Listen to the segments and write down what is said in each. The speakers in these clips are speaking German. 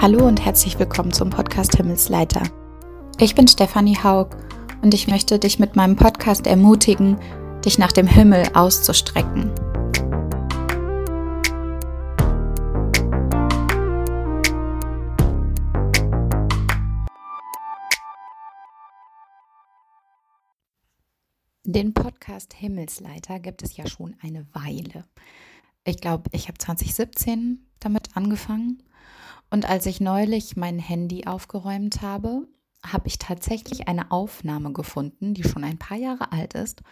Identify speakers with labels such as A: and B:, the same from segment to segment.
A: Hallo und herzlich willkommen zum Podcast Himmelsleiter. Ich bin Stefanie Haug und ich möchte dich mit meinem Podcast ermutigen, dich nach dem Himmel auszustrecken. Den Podcast Himmelsleiter gibt es ja schon eine Weile. Ich glaube, ich habe 2017 damit angefangen und als ich neulich mein Handy aufgeräumt habe, habe ich tatsächlich eine Aufnahme gefunden, die schon ein paar Jahre alt ist.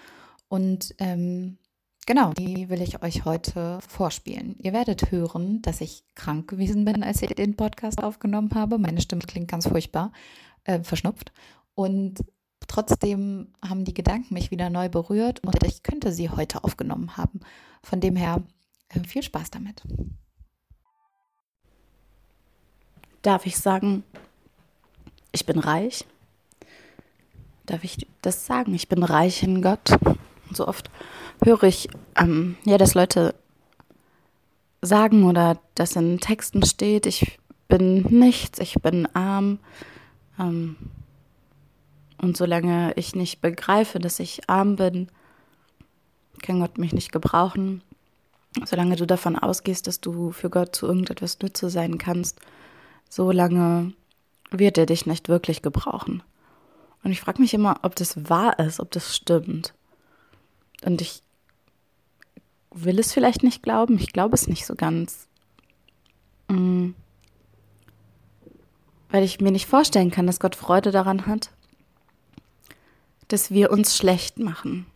A: Und ähm, genau, die will ich euch heute vorspielen. Ihr werdet hören, dass ich krank gewesen bin, als ich den Podcast aufgenommen habe. Meine Stimme klingt ganz furchtbar, äh, verschnupft. Und trotzdem haben die Gedanken mich wieder neu berührt und ich könnte sie heute aufgenommen haben. Von dem her äh, viel Spaß damit.
B: Darf ich sagen, ich bin reich? Darf ich das sagen? Ich bin reich in Gott. Und so oft höre ich, ähm, ja, dass Leute sagen oder dass in Texten steht, ich bin nichts, ich bin arm. Ähm, und solange ich nicht begreife, dass ich arm bin, kann Gott mich nicht gebrauchen. Solange du davon ausgehst, dass du für Gott zu irgendetwas Nütze sein kannst, so lange wird er dich nicht wirklich gebrauchen. Und ich frage mich immer, ob das wahr ist, ob das stimmt. Und ich will es vielleicht nicht glauben, ich glaube es nicht so ganz. Mhm. Weil ich mir nicht vorstellen kann, dass Gott Freude daran hat, dass wir uns schlecht machen.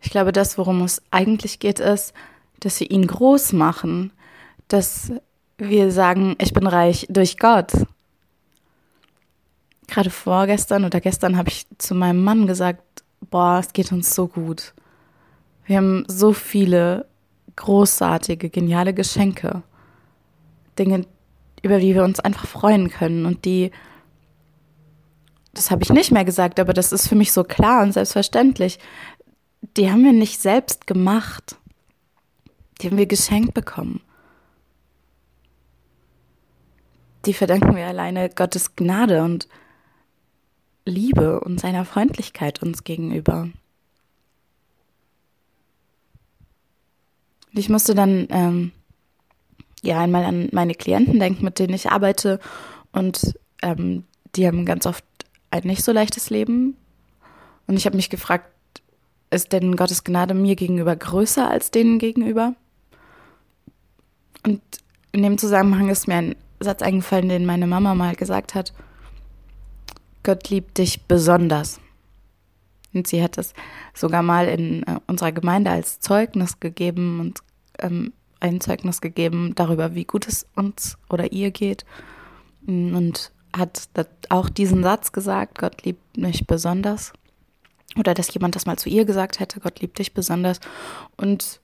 B: Ich glaube, das, worum es eigentlich geht, ist, dass wir ihn groß machen, dass wir sagen, ich bin reich durch Gott. Gerade vorgestern oder gestern habe ich zu meinem Mann gesagt, boah, es geht uns so gut. Wir haben so viele großartige, geniale Geschenke. Dinge, über die wir uns einfach freuen können und die, das habe ich nicht mehr gesagt, aber das ist für mich so klar und selbstverständlich. Die haben wir nicht selbst gemacht. Die haben wir geschenkt bekommen die verdanken wir alleine Gottes Gnade und Liebe und seiner Freundlichkeit uns gegenüber. ich musste dann ähm, ja einmal an meine Klienten denken, mit denen ich arbeite und ähm, die haben ganz oft ein nicht so leichtes Leben. Und ich habe mich gefragt, ist denn Gottes Gnade mir gegenüber größer als denen gegenüber? Und in dem Zusammenhang ist mir ein Satz eingefallen, den meine Mama mal gesagt hat. Gott liebt dich besonders. Und sie hat es sogar mal in äh, unserer Gemeinde als Zeugnis gegeben und ähm, ein Zeugnis gegeben darüber, wie gut es uns oder ihr geht. Und hat auch diesen Satz gesagt, Gott liebt mich besonders. Oder dass jemand das mal zu ihr gesagt hätte, Gott liebt dich besonders. Und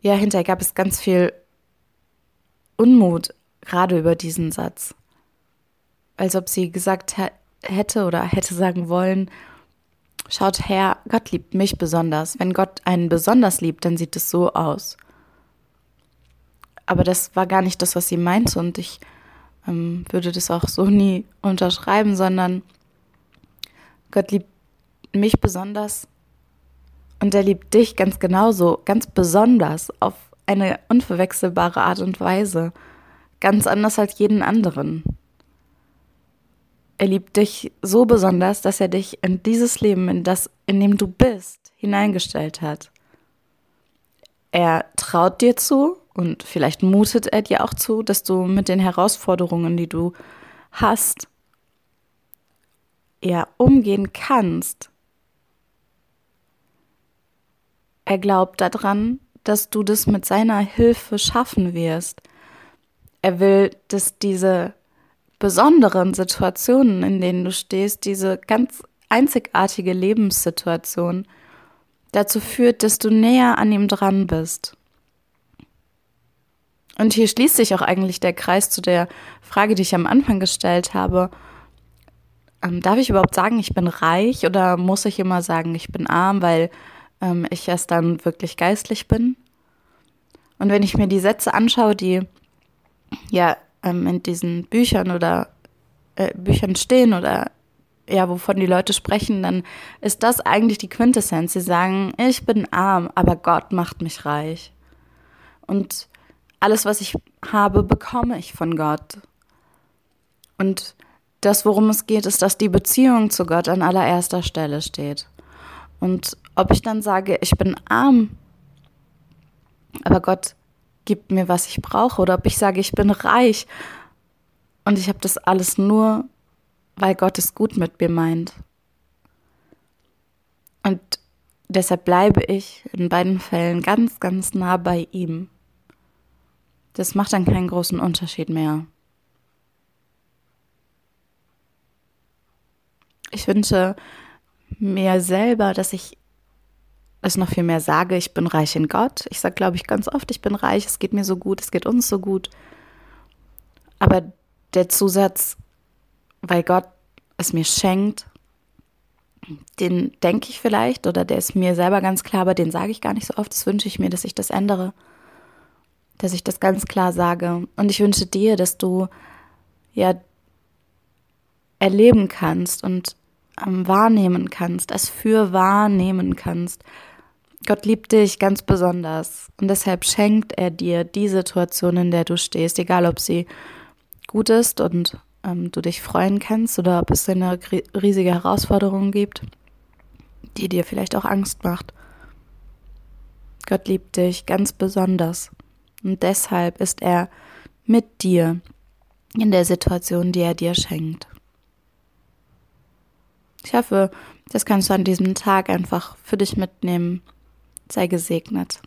B: ja, hinterher gab es ganz viel Unmut gerade über diesen Satz. Als ob sie gesagt hätte oder hätte sagen wollen, schaut her, Gott liebt mich besonders. Wenn Gott einen besonders liebt, dann sieht es so aus. Aber das war gar nicht das, was sie meinte und ich ähm, würde das auch so nie unterschreiben, sondern Gott liebt mich besonders und er liebt dich ganz genauso, ganz besonders, auf eine unverwechselbare Art und Weise ganz anders als jeden anderen. Er liebt dich so besonders, dass er dich in dieses Leben, in das, in dem du bist, hineingestellt hat. Er traut dir zu und vielleicht mutet er dir auch zu, dass du mit den Herausforderungen, die du hast, ja umgehen kannst. Er glaubt daran, dass du das mit seiner Hilfe schaffen wirst er will, dass diese besonderen Situationen, in denen du stehst, diese ganz einzigartige Lebenssituation, dazu führt, dass du näher an ihm dran bist. Und hier schließt sich auch eigentlich der Kreis zu der Frage, die ich am Anfang gestellt habe. Ähm, darf ich überhaupt sagen, ich bin reich oder muss ich immer sagen, ich bin arm, weil ähm, ich erst dann wirklich geistlich bin? Und wenn ich mir die Sätze anschaue, die ja ähm, in diesen Büchern oder äh, Büchern stehen oder ja, wovon die Leute sprechen, dann ist das eigentlich die Quintessenz. Sie sagen, ich bin arm, aber Gott macht mich reich. Und alles, was ich habe, bekomme ich von Gott. Und das, worum es geht, ist, dass die Beziehung zu Gott an allererster Stelle steht. Und ob ich dann sage, ich bin arm, aber Gott gibt mir, was ich brauche, oder ob ich sage, ich bin reich und ich habe das alles nur, weil Gott es gut mit mir meint. Und deshalb bleibe ich in beiden Fällen ganz, ganz nah bei ihm. Das macht dann keinen großen Unterschied mehr. Ich wünsche mir selber, dass ich es noch viel mehr sage, ich bin reich in Gott. Ich sage, glaube ich, ganz oft, ich bin reich, es geht mir so gut, es geht uns so gut. Aber der Zusatz, weil Gott es mir schenkt, den denke ich vielleicht oder der ist mir selber ganz klar, aber den sage ich gar nicht so oft. Das wünsche ich mir, dass ich das ändere, dass ich das ganz klar sage. Und ich wünsche dir, dass du ja erleben kannst und ähm, wahrnehmen kannst, es für wahrnehmen kannst. Gott liebt dich ganz besonders und deshalb schenkt er dir die Situation, in der du stehst, egal ob sie gut ist und ähm, du dich freuen kannst oder ob es eine riesige Herausforderung gibt, die dir vielleicht auch Angst macht. Gott liebt dich ganz besonders und deshalb ist er mit dir in der Situation, die er dir schenkt. Ich hoffe, das kannst du an diesem Tag einfach für dich mitnehmen. Sei gesegnet.